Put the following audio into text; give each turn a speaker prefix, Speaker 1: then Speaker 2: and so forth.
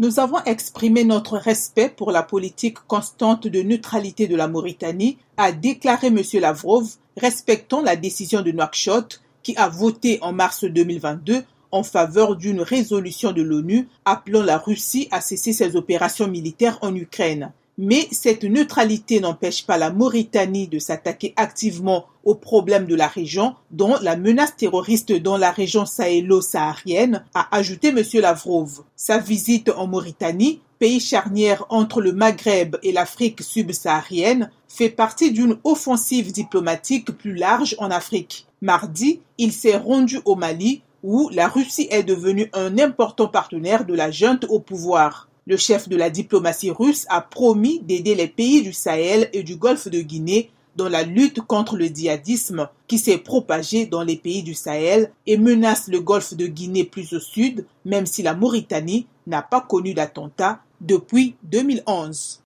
Speaker 1: Nous avons exprimé notre respect pour la politique constante de neutralité de la Mauritanie, a déclaré M. Lavrov, respectant la décision de Nouakchott qui a voté en mars 2022 en faveur d'une résolution de l'ONU appelant la Russie à cesser ses opérations militaires en Ukraine. Mais cette neutralité n'empêche pas la Mauritanie de s'attaquer activement aux problèmes de la région, dont la menace terroriste dans la région sahélo-saharienne, a ajouté M. Lavrov. Sa visite en Mauritanie, pays charnière entre le Maghreb et l'Afrique subsaharienne, fait partie d'une offensive diplomatique plus large en Afrique. Mardi, il s'est rendu au Mali, où la Russie est devenue un important partenaire de la junte au pouvoir. Le chef de la diplomatie russe a promis d'aider les pays du Sahel et du Golfe de Guinée dans la lutte contre le djihadisme qui s'est propagé dans les pays du Sahel et menace le Golfe de Guinée plus au sud, même si la Mauritanie n'a pas connu d'attentat depuis 2011.